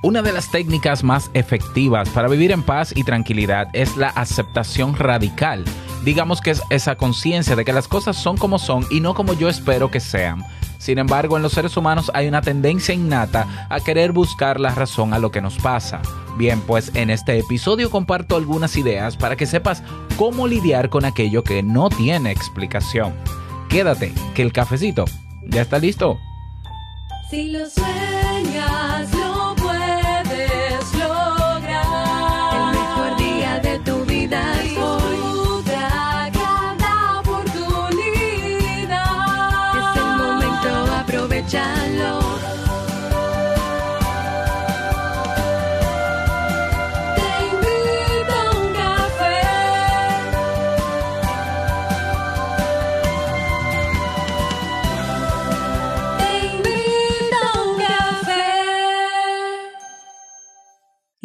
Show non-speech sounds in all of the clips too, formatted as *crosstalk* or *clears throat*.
Una de las técnicas más efectivas para vivir en paz y tranquilidad es la aceptación radical. Digamos que es esa conciencia de que las cosas son como son y no como yo espero que sean. Sin embargo, en los seres humanos hay una tendencia innata a querer buscar la razón a lo que nos pasa. Bien, pues en este episodio comparto algunas ideas para que sepas cómo lidiar con aquello que no tiene explicación. Quédate, que el cafecito ya está listo. Si lo sueñas,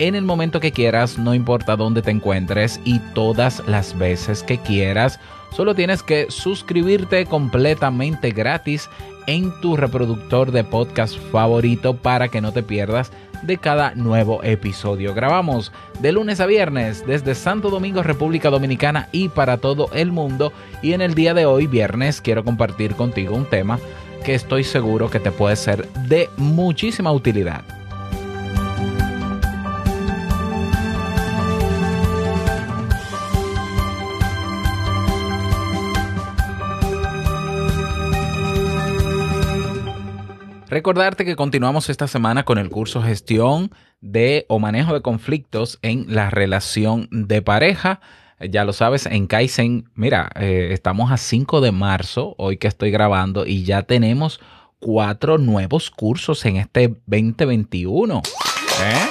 en el momento que quieras, no importa dónde te encuentres y todas las veces que quieras. Solo tienes que suscribirte completamente gratis en tu reproductor de podcast favorito para que no te pierdas de cada nuevo episodio. Grabamos de lunes a viernes desde Santo Domingo, República Dominicana y para todo el mundo. Y en el día de hoy, viernes, quiero compartir contigo un tema que estoy seguro que te puede ser de muchísima utilidad. Recordarte que continuamos esta semana con el curso Gestión de o Manejo de Conflictos en la relación de pareja. Ya lo sabes, en Kaizen, mira, eh, estamos a 5 de marzo, hoy que estoy grabando, y ya tenemos cuatro nuevos cursos en este 2021. ¿Eh?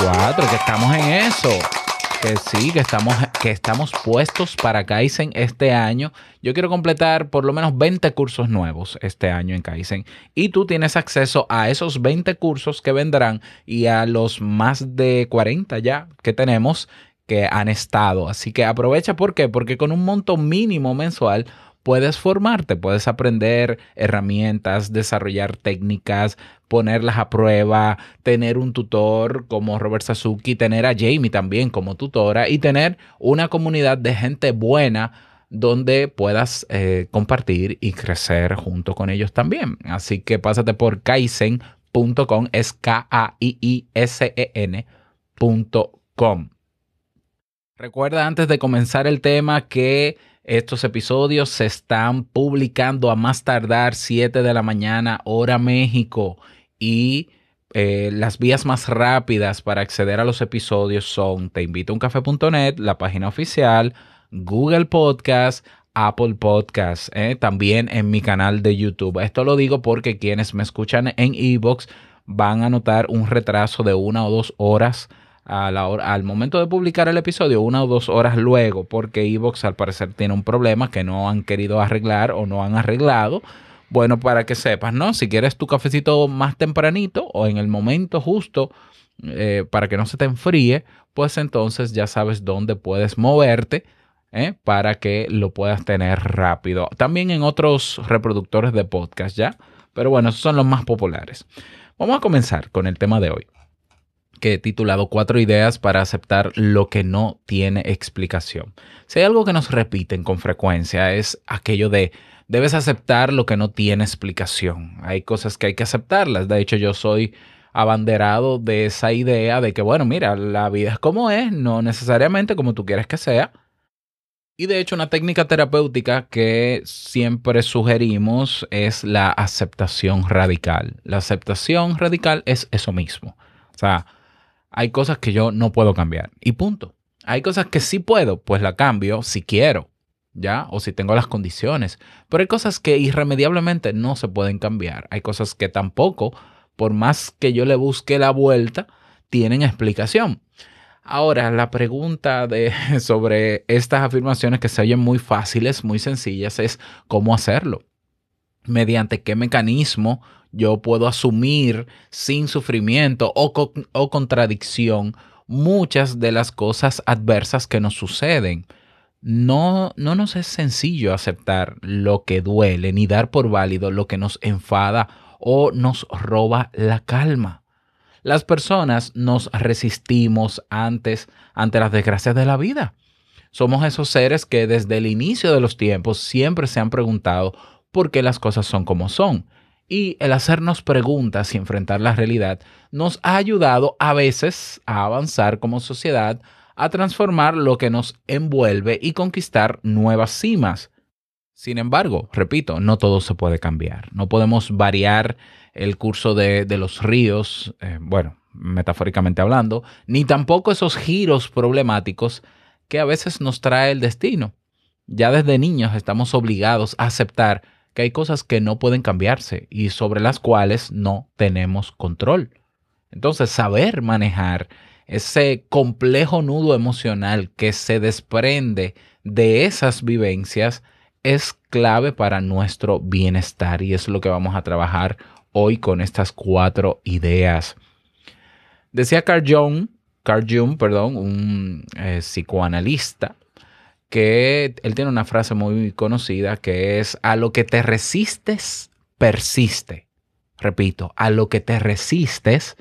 Cuatro, que estamos en eso. Que sí, que estamos, que estamos puestos para Kaizen este año. Yo quiero completar por lo menos 20 cursos nuevos este año en Kaizen. Y tú tienes acceso a esos 20 cursos que vendrán y a los más de 40 ya que tenemos que han estado. Así que aprovecha, ¿por qué? Porque con un monto mínimo mensual puedes formarte, puedes aprender herramientas, desarrollar técnicas, ponerlas a prueba, tener un tutor como Robert Sasuki, tener a Jamie también como tutora y tener una comunidad de gente buena donde puedas eh, compartir y crecer junto con ellos también. Así que pásate por kaizen.com, es K-A-I-I-S-E-N.com. Recuerda antes de comenzar el tema que estos episodios se están publicando a más tardar 7 de la mañana hora México y eh, las vías más rápidas para acceder a los episodios son teinvitouncafé.net, la página oficial, Google Podcast, Apple Podcast, eh, también en mi canal de YouTube. Esto lo digo porque quienes me escuchan en Evox van a notar un retraso de una o dos horas al momento de publicar el episodio, una o dos horas luego, porque Evox al parecer tiene un problema que no han querido arreglar o no han arreglado. Bueno, para que sepas, ¿no? Si quieres tu cafecito más tempranito o en el momento justo eh, para que no se te enfríe, pues entonces ya sabes dónde puedes moverte ¿eh? para que lo puedas tener rápido. También en otros reproductores de podcast, ¿ya? Pero bueno, esos son los más populares. Vamos a comenzar con el tema de hoy que he titulado Cuatro ideas para aceptar lo que no tiene explicación. Si hay algo que nos repiten con frecuencia es aquello de debes aceptar lo que no tiene explicación. Hay cosas que hay que aceptarlas. De hecho, yo soy abanderado de esa idea de que, bueno, mira, la vida es como es, no necesariamente como tú quieres que sea. Y de hecho, una técnica terapéutica que siempre sugerimos es la aceptación radical. La aceptación radical es eso mismo. O sea, hay cosas que yo no puedo cambiar y punto. Hay cosas que sí puedo, pues la cambio si quiero, ¿ya? O si tengo las condiciones. Pero hay cosas que irremediablemente no se pueden cambiar. Hay cosas que tampoco, por más que yo le busque la vuelta, tienen explicación. Ahora, la pregunta de, *laughs* sobre estas afirmaciones que se oyen muy fáciles, muy sencillas, es cómo hacerlo. Mediante qué mecanismo yo puedo asumir sin sufrimiento o, o contradicción muchas de las cosas adversas que nos suceden. No, no nos es sencillo aceptar lo que duele ni dar por válido lo que nos enfada o nos roba la calma. Las personas nos resistimos antes ante las desgracias de la vida. Somos esos seres que desde el inicio de los tiempos siempre se han preguntado por qué las cosas son como son. Y el hacernos preguntas y enfrentar la realidad nos ha ayudado a veces a avanzar como sociedad, a transformar lo que nos envuelve y conquistar nuevas cimas. Sin embargo, repito, no todo se puede cambiar. No podemos variar el curso de, los ríos, eh, bueno, metafóricamente hablando, ni tampoco esos giros problemáticos que a veces nos trae el destino. Ya desde niños estamos obligados a aceptar que hay cosas que no pueden cambiarse y sobre las cuales no tenemos control. Entonces, saber manejar ese complejo nudo emocional que se desprende de esas vivencias es clave para nuestro bienestar y es lo que vamos a trabajar hoy con estas cuatro ideas. Decía Carl Jung, Carl Jung, perdón, un eh, psicoanalista, que él tiene una frase muy conocida que es a lo que te resistes, persiste. Repito, a lo que te resistes,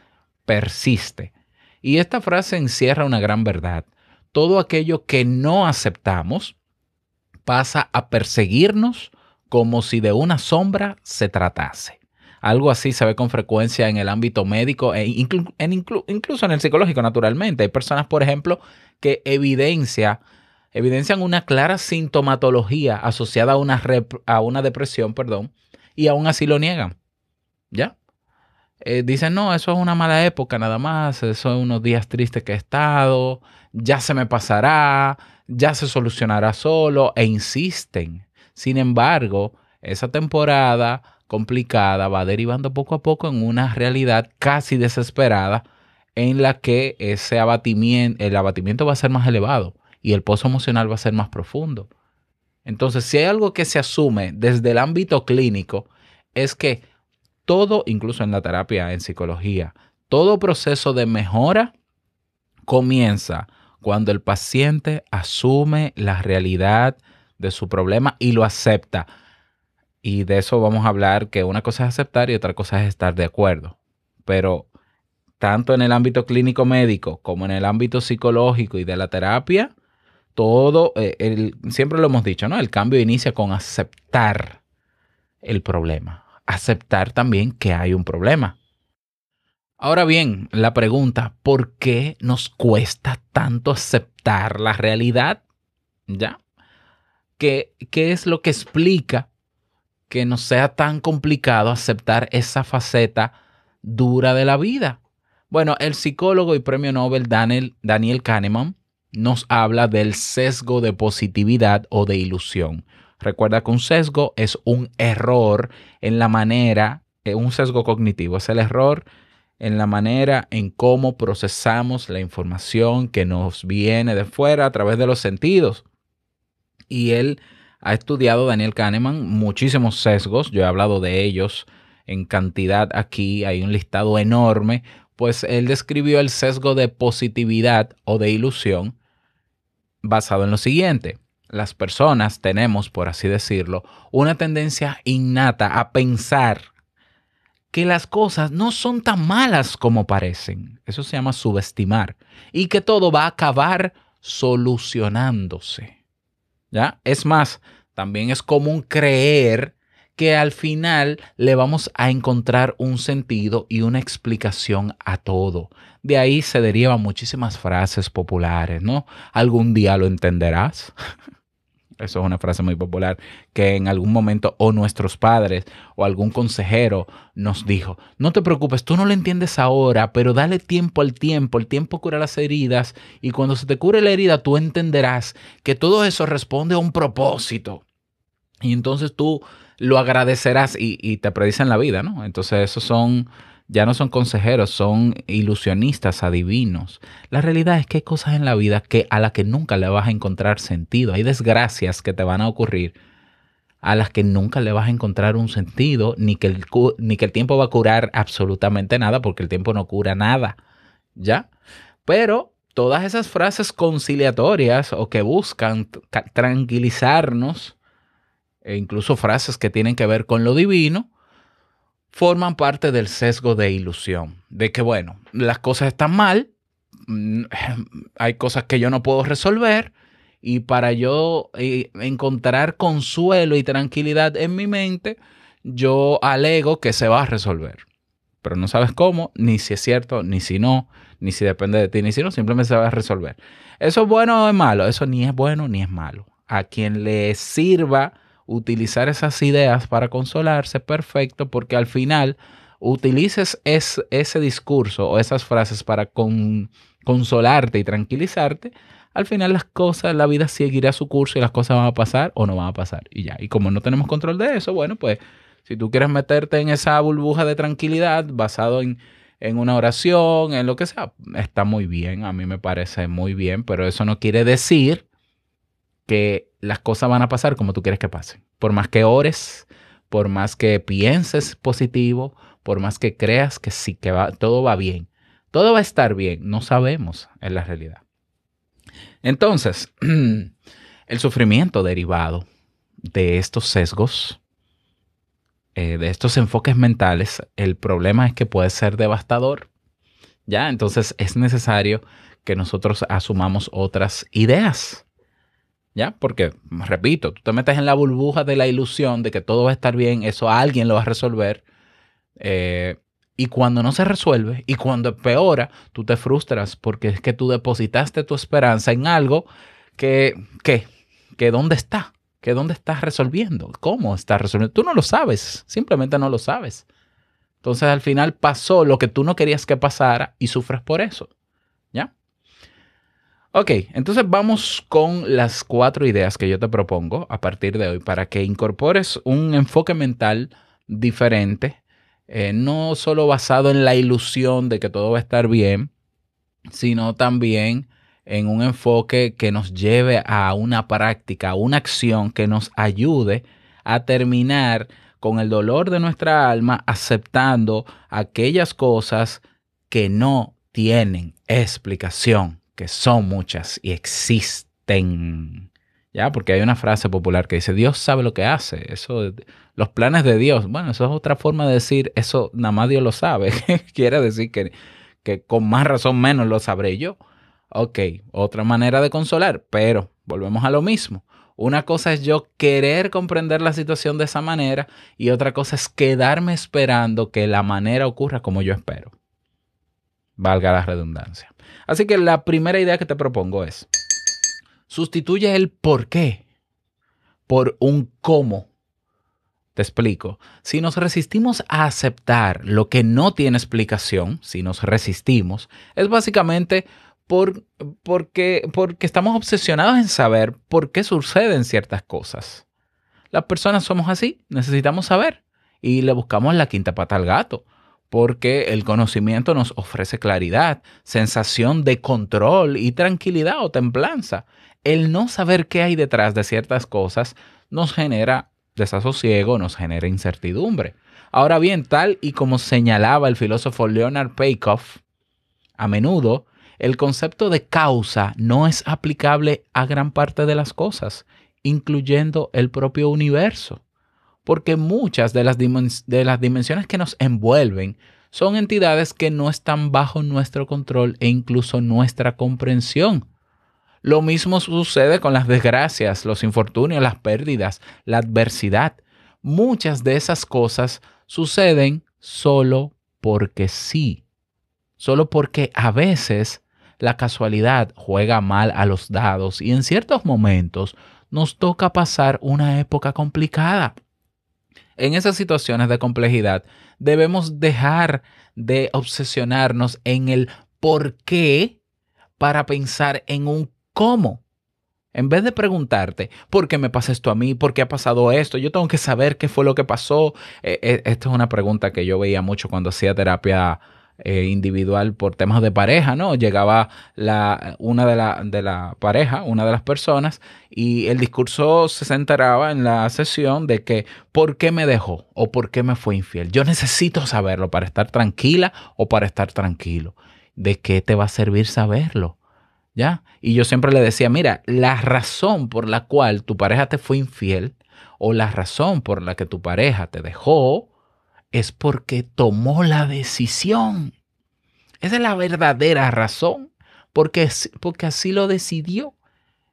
persiste. Y esta frase encierra una gran verdad. Todo aquello que no aceptamos pasa a perseguirnos como si de una sombra se tratase. Algo así se ve con frecuencia en el ámbito médico e incluso en el psicológico, naturalmente. Hay personas, por ejemplo, que evidencia, evidencian una clara sintomatología asociada a una, a una depresión, perdón, y aún así lo niegan. ¿Ya? Eh, dicen, no, eso es una mala época nada más, eso es unos días tristes que he estado, ya se me pasará, ya se solucionará solo, e insisten. Sin embargo, esa temporada complicada va derivando poco a poco en una realidad casi desesperada en la que ese abatimiento, el abatimiento va a ser más elevado y el pozo emocional va a ser más profundo. Entonces, si hay algo que se asume desde el ámbito clínico, es que todo, incluso en la terapia, en psicología, todo proceso de mejora comienza cuando el paciente asume la realidad de su problema y lo acepta. Y de eso vamos a hablar, que una cosa es aceptar y otra cosa es estar de acuerdo. Pero tanto en el ámbito clínico médico como en el ámbito psicológico y de la terapia, todo, eh, el- siempre lo hemos dicho, ¿no? El cambio inicia con aceptar el problema. Aceptar también que hay un problema. Ahora bien, la pregunta, ¿por qué nos cuesta tanto aceptar la realidad? ¿Ya? ¿Qué, qué es lo que explica que nos sea tan complicado aceptar esa faceta dura de la vida? Bueno, el psicólogo y premio Nobel Daniel, Daniel Kahneman nos habla del sesgo de positividad o de ilusión. Recuerda que un sesgo es un error en la manera, eh, un sesgo cognitivo, es el error en la manera en cómo procesamos la información que nos viene de fuera a través de los sentidos. Y él ha estudiado, Daniel Kahneman, muchísimos sesgos, yo he hablado de ellos en cantidad aquí, hay un listado enorme, pues él describió el sesgo de positividad o de ilusión basado en lo siguiente. Las personas tenemos, por así decirlo, una tendencia innata a pensar que las cosas no son tan malas como parecen. Eso se llama subestimar. Y que todo va a acabar solucionándose. ¿Ya? Es más, también es común creer que al final le vamos a encontrar un sentido y una explicación a todo. De ahí se derivan muchísimas frases populares, ¿no? Algún día lo entenderás. *laughs* Eso es una frase muy popular que en algún momento o nuestros padres o algún consejero nos dijo, no te preocupes, tú no lo entiendes ahora, pero dale tiempo al tiempo, el tiempo cura las heridas y cuando se te cure la herida tú entenderás que todo eso responde a un propósito. Y entonces tú lo agradecerás y, y te predicen la vida, ¿no? Entonces esos son ya no son consejeros, son ilusionistas, adivinos. La realidad es que hay cosas en la vida que a las que nunca le vas a encontrar sentido. Hay desgracias que te van a ocurrir a las que nunca le vas a encontrar un sentido, ni que el, ni que el tiempo va a curar absolutamente nada, porque el tiempo no cura nada. ¿Ya? Pero todas esas frases conciliatorias o que buscan tra- tranquilizarnos, e incluso frases que tienen que ver con lo divino, forman parte del sesgo de ilusión, de que, bueno, las cosas están mal, mm, hay cosas que yo no puedo resolver, y para yo eh, encontrar consuelo y tranquilidad en mi mente, yo alego que se va a resolver. Pero no sabes cómo, ni si es cierto, ni si no, ni si depende de ti, ni si no, simplemente se va a resolver. ¿Eso es bueno o es malo? Eso ni es bueno ni es malo. A quien le sirva utilizar esas ideas para consolarse, perfecto, porque al final utilices es- ese discurso o esas frases para con- consolarte y tranquilizarte, al final las cosas, la vida seguirá su curso y las cosas van a pasar o no van a pasar. Y ya, y como no tenemos control de eso, bueno, pues si tú quieres meterte en esa burbuja de tranquilidad basado en, en una oración, en lo que sea, está muy bien, a mí me parece muy bien, pero eso no quiere decir que las cosas van a pasar como tú quieres que pasen. Por más que ores, por más que pienses positivo, por más que creas que sí, que va, todo va bien, todo va a estar bien, no sabemos en la realidad. Entonces, *clears throat* el sufrimiento derivado de estos sesgos, eh, de estos enfoques mentales, el problema es que puede ser devastador. ¿Ya? Entonces es necesario que nosotros asumamos otras ideas. ¿Ya? Porque, repito, tú te metes en la burbuja de la ilusión de que todo va a estar bien, eso alguien lo va a resolver. eh, y cuando no se resuelve y cuando empeora, tú te frustras porque es que tú depositaste tu esperanza en algo que, que, que dónde está, que dónde estás resolviendo, cómo estás resolviendo. Tú no lo sabes, simplemente no lo sabes. Entonces al final pasó lo que tú no querías que pasara y sufres por eso. Ok, entonces vamos con las cuatro ideas que yo te propongo a partir de hoy para que incorpores un enfoque mental diferente, eh, no solo basado en la ilusión de que todo va a estar bien, sino también en un enfoque que nos lleve a una práctica, a una acción que nos ayude a terminar con el dolor de nuestra alma, aceptando aquellas cosas que no tienen explicación, que son muchas y existen. ¿Ya? Porque hay una frase popular que dice, Dios sabe lo que hace. Eso, los planes de Dios. Bueno, eso es otra forma de decir, eso nada más Dios lo sabe. *laughs* Quiere decir que, que con más razón menos lo sabré yo. Ok, otra manera de consolar, pero volvemos a lo mismo. Una cosa es yo querer comprender la situación de esa manera y otra cosa es quedarme esperando que la manera ocurra como yo espero. Valga la redundancia. Así que la primera idea que te propongo es, sustituye el por qué por un cómo. Te explico. Si nos resistimos a aceptar lo que no tiene explicación, si nos resistimos, es básicamente por, porque, porque estamos obsesionados en saber por qué suceden ciertas cosas. Las personas somos así, necesitamos saber y le buscamos la quinta pata al gato, porque el conocimiento nos ofrece claridad, sensación de control y tranquilidad o templanza. El no saber qué hay detrás de ciertas cosas nos genera desasosiego, nos genera incertidumbre. Ahora bien, tal y como señalaba el filósofo Leonard Peikoff, a menudo el concepto de causa no es aplicable a gran parte de las cosas, incluyendo el propio universo, porque muchas de las, de las dimensiones que nos envuelven son entidades que no están bajo nuestro control e incluso nuestra comprensión. Lo mismo sucede con las desgracias, los infortunios, las pérdidas, la adversidad. Muchas de esas cosas suceden solo porque sí. Solo porque a veces la casualidad juega mal a los dados y en ciertos momentos nos toca pasar una época complicada. En esas situaciones de complejidad debemos dejar de obsesionarnos en el por qué para pensar en un cómo. En vez de preguntarte, ¿por qué me pasa esto a mí? ¿Por qué ha pasado esto? Yo tengo que saber qué fue lo que pasó. Eh, eh, esta es una pregunta que yo veía mucho cuando hacía terapia eh, individual por temas de pareja, ¿no? Llegaba la, una de la, de la pareja, una de las personas, y el discurso se centraba en la sesión de que ¿por qué me dejó? o ¿por qué me fue infiel? Yo necesito saberlo para estar tranquila o para estar tranquilo. ¿De qué te va a servir saberlo? ¿Ya? Y yo siempre le decía, mira, la razón por la cual tu pareja te fue infiel o la razón por la que tu pareja te dejó es porque tomó la decisión. Esa es la verdadera razón, porque, porque así lo decidió.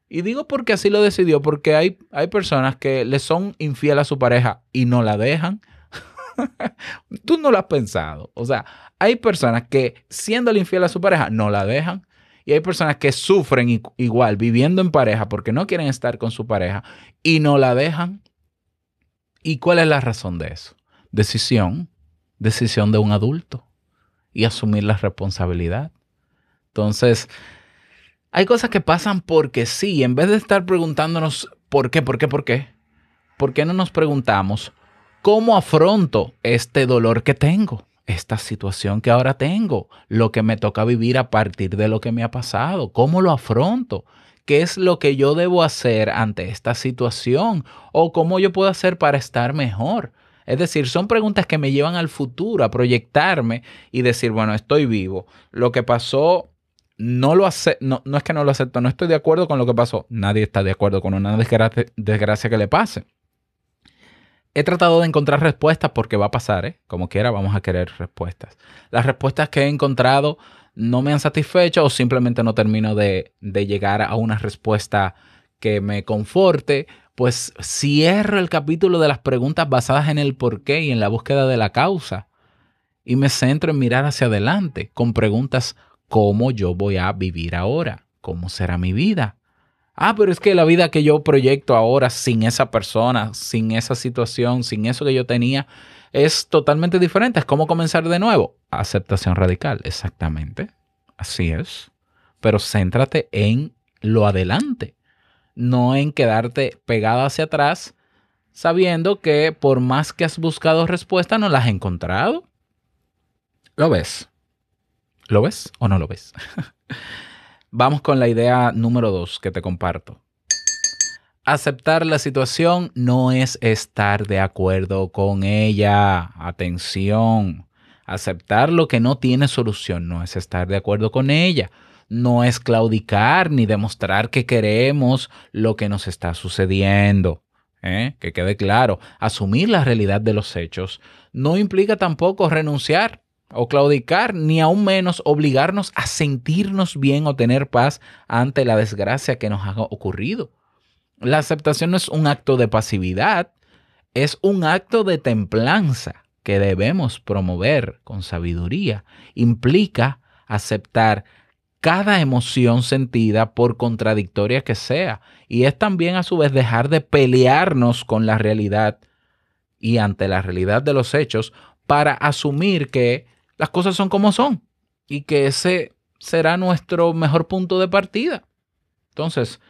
Y digo porque así lo decidió, porque hay, hay personas que le son infiel a su pareja y no la dejan. *laughs* Tú no lo has pensado. O sea, hay personas que siendo infiel a su pareja no la dejan. Y hay personas que sufren igual viviendo en pareja porque no quieren estar con su pareja y no la dejan. ¿Y cuál es la razón de eso? Decisión, decisión de un adulto y asumir la responsabilidad. Entonces, hay cosas que pasan porque sí, en vez de estar preguntándonos por qué, por qué, por qué, ¿por qué no nos preguntamos cómo afronto este dolor que tengo? esta situación que ahora tengo, lo que me toca vivir a partir de lo que me ha pasado, cómo lo afronto, qué es lo que yo debo hacer ante esta situación o cómo yo puedo hacer para estar mejor. Es decir, son preguntas que me llevan al futuro, a proyectarme y decir, bueno, estoy vivo. Lo que pasó, no lo hace, no, no es que no lo acepto, no estoy de acuerdo con lo que pasó. Nadie está de acuerdo con una desgracia, desgracia que le pase. He tratado de encontrar respuestas porque va a pasar, ¿eh? Como quiera, vamos a querer respuestas. Las respuestas que he encontrado no me han satisfecho o simplemente no termino de, de llegar a una respuesta que me conforte, pues cierro el capítulo de las preguntas basadas en el porqué y en la búsqueda de la causa y me centro en mirar hacia adelante con preguntas cómo yo voy a vivir ahora, cómo será mi vida, Ah, pero es que la vida que yo proyecto ahora sin esa persona, sin esa situación, sin eso que yo tenía, es totalmente diferente. Es como comenzar de nuevo. Aceptación radical, exactamente. Así es. Pero céntrate en lo adelante, no en quedarte pegado hacia atrás, sabiendo que por más que has buscado respuesta, no las has encontrado. ¿Lo ves? ¿Lo ves o no lo ves? *laughs* Vamos con la idea número dos que te comparto. Aceptar la situación no es estar de acuerdo con ella. Atención. Aceptar lo que no tiene solución no es estar de acuerdo con ella. No es claudicar ni demostrar que queremos lo que nos está sucediendo. ¿eh? Que quede claro, asumir la realidad de los hechos no implica tampoco renunciar o claudicar, ni aún menos obligarnos a sentirnos bien o tener paz ante la desgracia que nos ha ocurrido. La aceptación no es un acto de pasividad, es un acto de templanza que debemos promover con sabiduría. Implica aceptar cada emoción sentida por contradictoria que sea. Y es también a su vez dejar de pelearnos con la realidad y ante la realidad de los hechos para asumir que las cosas son como son y que ese será nuestro mejor punto de partida. Entonces,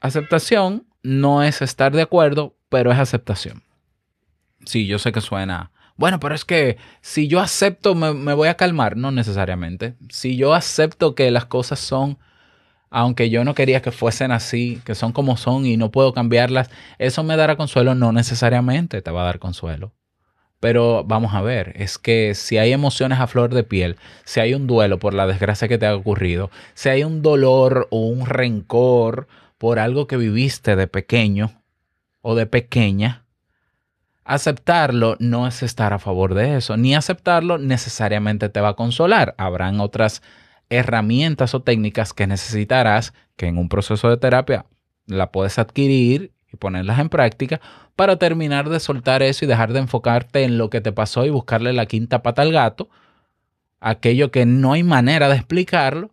aceptación no es estar de acuerdo, pero es aceptación. Sí, yo sé que suena, bueno, pero es que si yo acepto me, me voy a calmar, no necesariamente. Si yo acepto que las cosas son aunque yo no quería que fuesen así, que son como son y no puedo cambiarlas, eso me dará consuelo, no necesariamente te va a dar consuelo. Pero vamos a ver, es que si hay emociones a flor de piel, si hay un duelo por la desgracia que te ha ocurrido, si hay un dolor o un rencor por algo que viviste de pequeño o de pequeña, aceptarlo no es estar a favor de eso, ni aceptarlo necesariamente te va a consolar. Habrán otras herramientas o técnicas que necesitarás que en un proceso de terapia la puedes adquirir y ponerlas en práctica para terminar de soltar eso y dejar de enfocarte en lo que te pasó y buscarle la quinta pata al gato, aquello que no hay manera de explicarlo,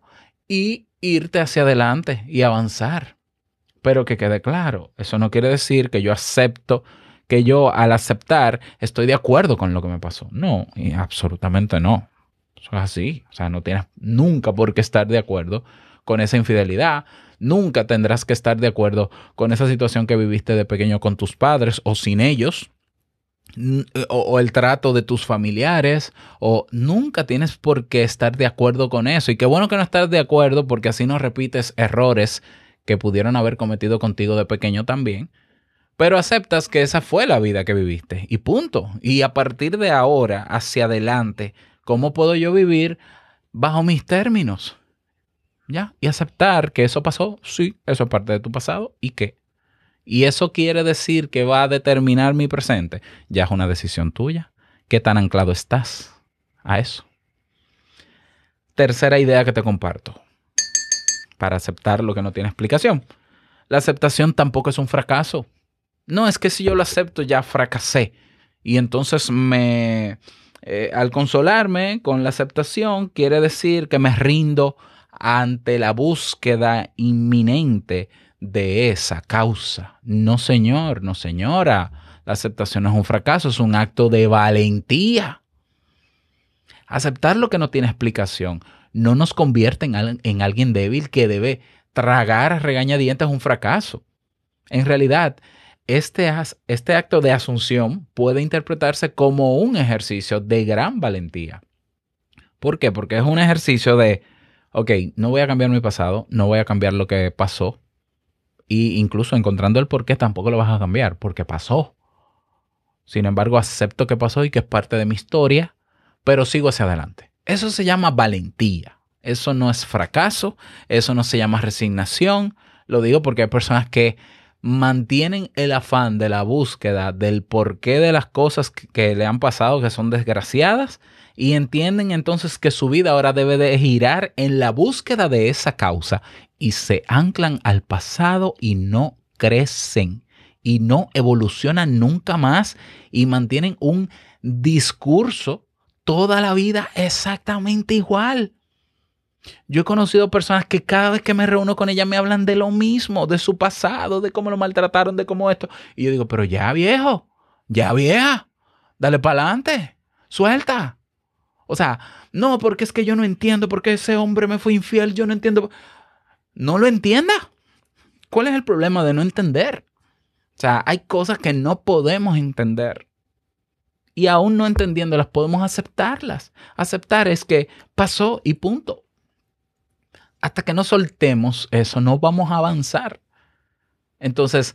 y irte hacia adelante y avanzar. Pero que quede claro, eso no quiere decir que yo acepto, que yo al aceptar estoy de acuerdo con lo que me pasó. No, absolutamente no. Eso es así. O sea, no tienes nunca por qué estar de acuerdo con esa infidelidad. Nunca tendrás que estar de acuerdo con esa situación que viviste de pequeño con tus padres o sin ellos. O, o el trato de tus familiares, o nunca tienes por qué estar de acuerdo con eso. Y qué bueno que no estás de acuerdo porque así no repites errores que pudieron haber cometido contigo de pequeño también. Pero aceptas que esa fue la vida que viviste y punto. Y a partir de ahora, hacia adelante, ¿cómo puedo yo vivir bajo mis términos? ¿Ya? Y aceptar que eso pasó, sí, eso es parte de tu pasado y qué. Y eso quiere decir que va a determinar mi presente. Ya es una decisión tuya. ¿Qué tan anclado estás a eso? Tercera idea que te comparto. Para aceptar lo que no tiene explicación. La aceptación tampoco es un fracaso. No es que si yo lo acepto ya fracasé. Y entonces me... eh, al consolarme con la aceptación quiere decir que me rindo ante la búsqueda inminente de esa causa. No, señor, no, señora. La aceptación no es un fracaso, es un acto de valentía. Aceptar lo que no tiene explicación no nos convierte en, al- en alguien débil que debe tragar a regañadientes un fracaso. En realidad, este, este acto de asunción puede interpretarse como un ejercicio de gran valentía. ¿Por qué? Porque es un ejercicio de, ok, no voy a cambiar mi pasado, no voy a cambiar lo que pasó, y incluso encontrando el por qué tampoco lo vas a cambiar, porque pasó. Sin embargo, acepto que pasó y que es parte de mi historia, pero sigo hacia adelante. Eso se llama valentía. Eso no es fracaso, eso no se llama resignación. Lo digo porque hay personas que mantienen el afán de la búsqueda del porqué de las cosas que, le han pasado, que son desgraciadas, y entienden entonces que su vida ahora debe de girar en la búsqueda de esa causa y se anclan al pasado y no crecen y no evolucionan nunca más y mantienen un discurso toda la vida exactamente igual. Yo he conocido personas que cada vez que me reúno con ellas me hablan de lo mismo, de su pasado, de cómo lo maltrataron, de cómo esto. Y yo digo, pero ya viejo, ya vieja, dale para adelante, suelta. O sea, no, porque es que yo no entiendo por qué ese hombre me fue infiel, yo no entiendo. No lo entienda. ¿Cuál es el problema de no entender? O sea, hay cosas que no podemos entender. Y aún no entendiéndolas, podemos aceptarlas. Aceptar es que pasó y punto. Hasta que no soltemos eso, no vamos a avanzar. Entonces,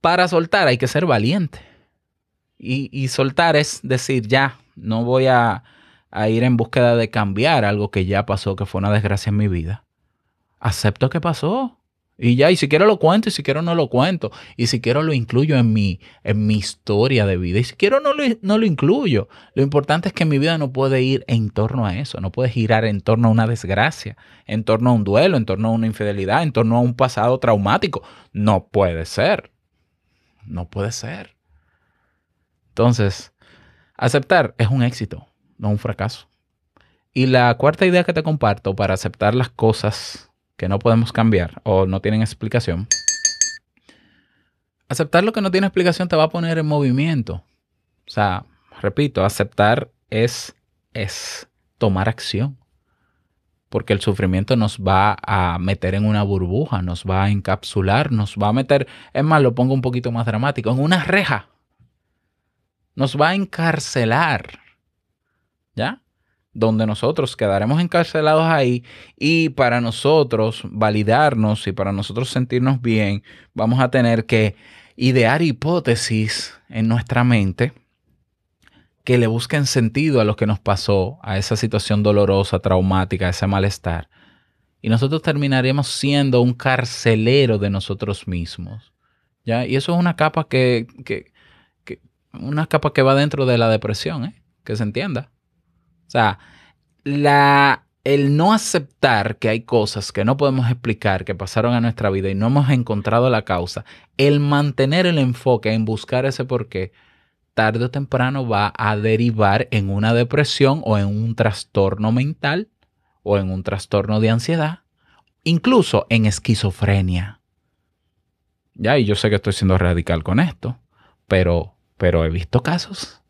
para soltar hay que ser valiente. Y, soltar es decir, ya, no voy a, a ir en búsqueda de cambiar algo que ya pasó, que fue una desgracia en mi vida. Acepto que pasó. Y ya, y si quiero lo cuento, y si quiero no lo cuento, y si quiero lo incluyo en mi, en mi historia de vida, y si quiero no lo, no lo incluyo. Lo importante es que mi vida no puede ir en torno a eso, no puede girar en torno a una desgracia, en torno a un duelo, en torno a una infidelidad, en torno a un pasado traumático. No puede ser. No puede ser. Entonces, aceptar es un éxito, no un fracaso. Y la cuarta idea que te comparto para aceptar las cosas que no podemos cambiar o no tienen explicación, aceptar lo que no tiene explicación te va a poner en movimiento. O sea, repito, aceptar es, es tomar acción. Porque el sufrimiento nos va a meter en una burbuja, nos va a encapsular, nos va a meter, es más, lo pongo un poquito más dramático, en una reja. Nos va a encarcelar. ¿Ya? Donde nosotros quedaremos encarcelados ahí y para nosotros validarnos y para nosotros sentirnos bien, vamos a tener que idear hipótesis en nuestra mente que le busquen sentido a lo que nos pasó, a esa situación dolorosa, traumática, a ese malestar. Y nosotros terminaremos siendo un carcelero de nosotros mismos. ¿ya? Y eso es una capa que, que, una capa que va dentro de la depresión, ¿eh? que se entienda. O sea, la, el no aceptar que hay cosas que no podemos explicar, que pasaron a nuestra vida y no hemos encontrado la causa, el mantener el enfoque en buscar ese porqué, tarde o temprano va a derivar en una depresión o en un trastorno mental o en un trastorno de ansiedad incluso en esquizofrenia. Ya, y yo sé que estoy siendo radical con esto, pero, pero he visto casos.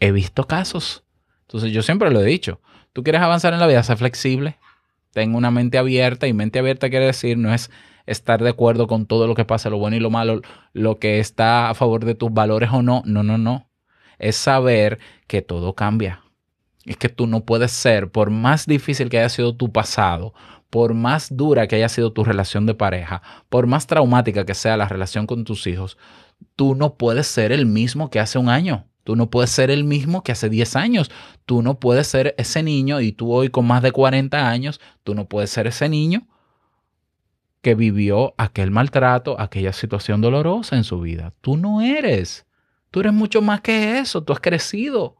He visto casos. Entonces yo siempre lo he dicho, tú quieres avanzar en la vida, sé flexible, ten una mente abierta y mente abierta quiere decir no es estar de acuerdo con todo lo que pasa, lo bueno y lo malo, lo que está a favor de tus valores o no. No, no, no. Es saber que todo cambia. Es que tú no puedes ser, por más difícil que haya sido tu pasado, por más dura que haya sido tu relación de pareja, por más traumática que sea la relación con tus hijos, tú no puedes ser el mismo que hace un año. Tú no puedes ser el mismo que hace 10 años. Tú no puedes ser ese niño y tú hoy con más de 40 años, tú no puedes ser ese niño que vivió aquel maltrato, aquella situación dolorosa en su vida. Tú no eres. Tú eres mucho más que eso. Tú has crecido.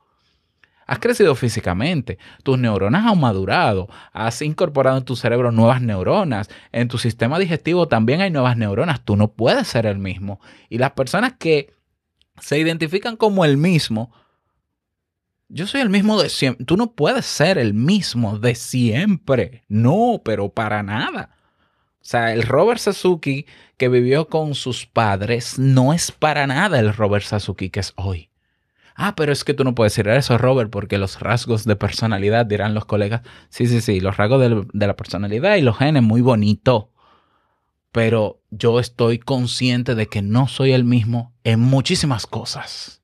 Has crecido físicamente, tus neuronas han madurado, has incorporado en tu cerebro nuevas neuronas, en tu sistema digestivo también hay nuevas neuronas, tú no puedes ser el mismo. Y las personas que se identifican como el mismo, yo soy el mismo de siempre, tú no puedes ser el mismo de siempre, no, pero para nada. O sea, el Robert Sasuke que vivió con sus padres no es para nada el Robert Sasuke que es hoy. Ah, pero es que tú no puedes decir eso, Robert, porque los rasgos de personalidad, dirán los colegas. Sí, sí, sí, los rasgos de, de la personalidad y los genes, muy bonito. Pero yo estoy consciente de que no soy el mismo en muchísimas cosas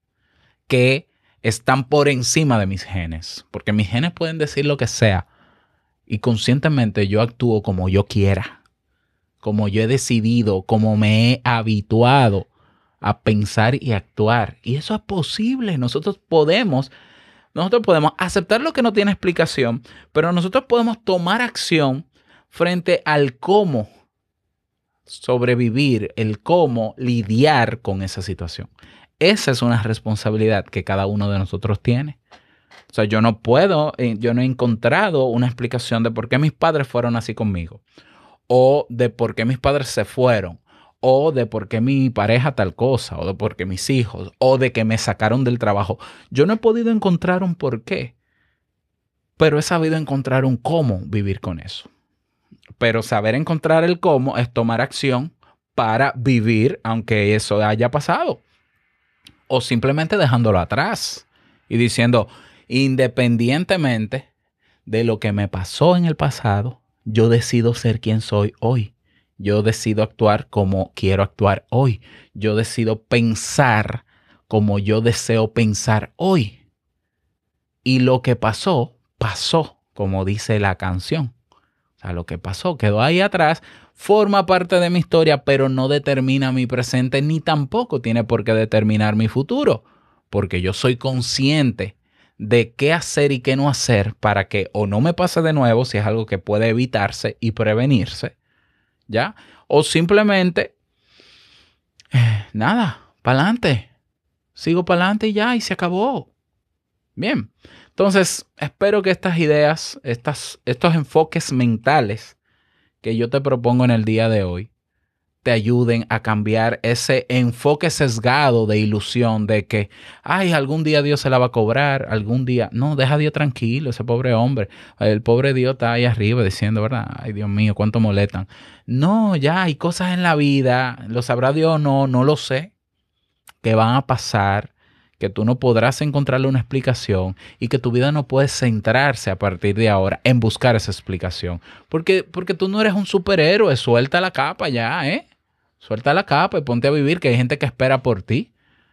que están por encima de mis genes. Porque mis genes pueden decir lo que sea. Y conscientemente yo actúo como yo quiera. Como yo he decidido, como me he habituado a pensar y actuar. Y eso es posible. Nosotros podemos, nosotros podemos aceptar lo que no tiene explicación, pero nosotros podemos tomar acción frente al cómo sobrevivir, el cómo lidiar con esa situación. Esa es una responsabilidad que cada uno de nosotros tiene. O sea, yo no puedo, eh, yo no he encontrado una explicación de por qué mis padres fueron así conmigo, o de por qué mis padres se fueron, o de por qué mi pareja tal cosa, o de por qué mis hijos, o de que me sacaron del trabajo. Yo no he podido encontrar un por qué, pero he sabido encontrar un cómo vivir con eso. Pero saber encontrar el cómo es tomar acción para vivir aunque eso haya pasado. O simplemente dejándolo atrás y diciendo, independientemente de lo que me pasó en el pasado, yo decido ser quien soy hoy. Yo decido actuar como quiero actuar hoy. Yo decido pensar como yo deseo pensar hoy. Y lo que pasó, pasó, como dice la canción. Sea, lo que pasó quedó ahí atrás, forma parte de mi historia, pero no determina mi presente ni tampoco tiene por qué determinar mi futuro, porque yo soy consciente de qué hacer y qué no hacer para que o no me pase de nuevo si es algo que puede evitarse y prevenirse, ¿ya? O simplemente, nada, para adelante, sigo para adelante y ya, y se acabó. Bien, entonces espero que estas ideas, estas, estos enfoques mentales que yo te propongo en el día de hoy, te ayuden a cambiar ese enfoque sesgado de ilusión de que, ay, algún día Dios se la va a cobrar, algún día. No, deja a Dios tranquilo, ese pobre hombre. El pobre Dios está ahí arriba diciendo, ¿verdad? Ay, Dios mío, cuánto molestan. No, ya hay cosas en la vida, lo sabrá Dios o no, no lo sé, que van a pasar, que tú no podrás encontrarle una explicación y que tu vida no puede centrarse a partir de ahora en buscar esa explicación. Porque, porque tú no eres un superhéroe, suelta la capa ya, ¿eh? Suelta la capa y ponte a vivir, que hay gente que espera por ti.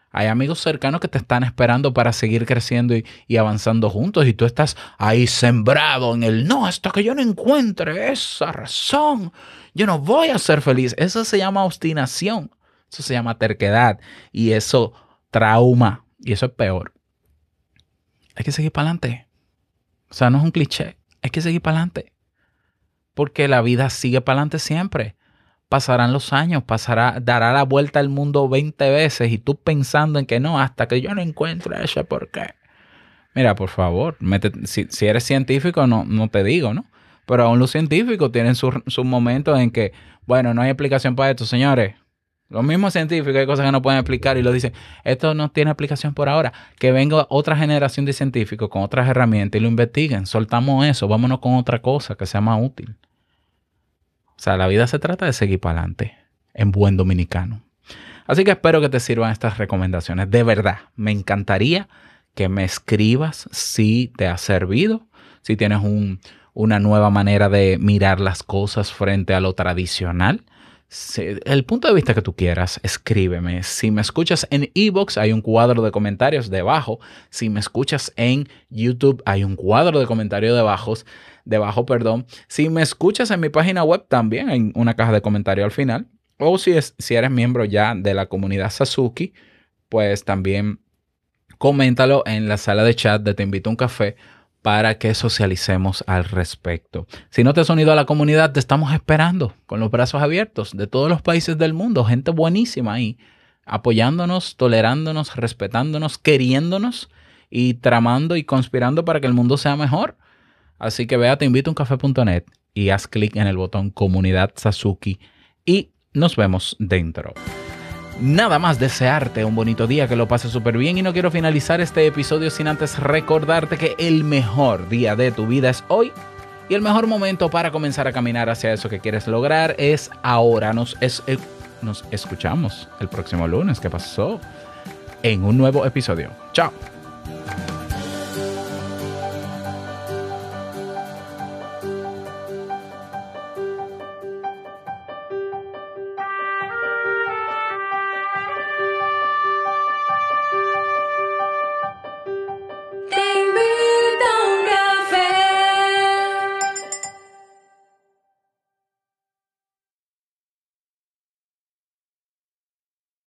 Hay amigos cercanos que te están esperando para seguir creciendo y, y, avanzando juntos y tú estás ahí sembrado en el no, hasta que yo no encuentre esa razón, yo no voy a ser feliz. Eso se llama obstinación, eso se llama terquedad y eso trauma y eso es peor. Hay que seguir para adelante. O sea, no es un cliché, hay que seguir para adelante. Porque la vida sigue para adelante siempre pasarán los años, pasará, dará la vuelta al mundo 20 veces y tú pensando en que no, hasta que yo no encuentre ese por qué. Mira, por favor, si, eres científico, no, no te digo, ¿no? Pero aún los científicos tienen sus su momentos en que, bueno, no hay explicación para esto, señores. Los mismos científicos hay cosas que no pueden explicar y lo dicen, esto no tiene explicación por ahora. Que venga otra generación de científicos con otras herramientas y lo investiguen. Soltamos eso, vámonos con otra cosa que sea más útil. sea, la vida se trata de seguir para adelante, en buen dominicano. Así que espero que te sirvan estas recomendaciones. De verdad, me encantaría que me escribas si te ha servido, si tienes un, una nueva manera de mirar las cosas frente a lo tradicional. El punto de vista que tú quieras, escríbeme. Si me escuchas en Evox, hay un cuadro de comentarios debajo. Si me escuchas en YouTube, hay un cuadro de comentarios debajo. Debajo, perdón. Si me escuchas en mi página web, también hay una caja de comentarios al final. O si, si eres miembro ya de la comunidad Sasuki, pues también coméntalo en la sala de chat de Te Invito a un Café para que socialicemos al respecto. Si no te has unido a la comunidad, te estamos esperando con los brazos abiertos de todos los países del mundo, gente buenísima ahí, apoyándonos, tolerándonos, respetándonos, queriéndonos y tramando y conspirando para que el mundo sea mejor. Así que ve a teinvitouncafé.net y haz clic en el botón Comunidad Sasuki y nos vemos dentro. Nada más desearte un bonito día, que lo pases súper bien y no quiero finalizar este episodio sin antes recordarte que el mejor día de tu vida es hoy y el mejor momento para comenzar a caminar hacia eso que quieres lograr es ahora. Nos, es- eh, nos escuchamos el próximo lunes. ¿Qué pasó? En un nuevo episodio. Chao.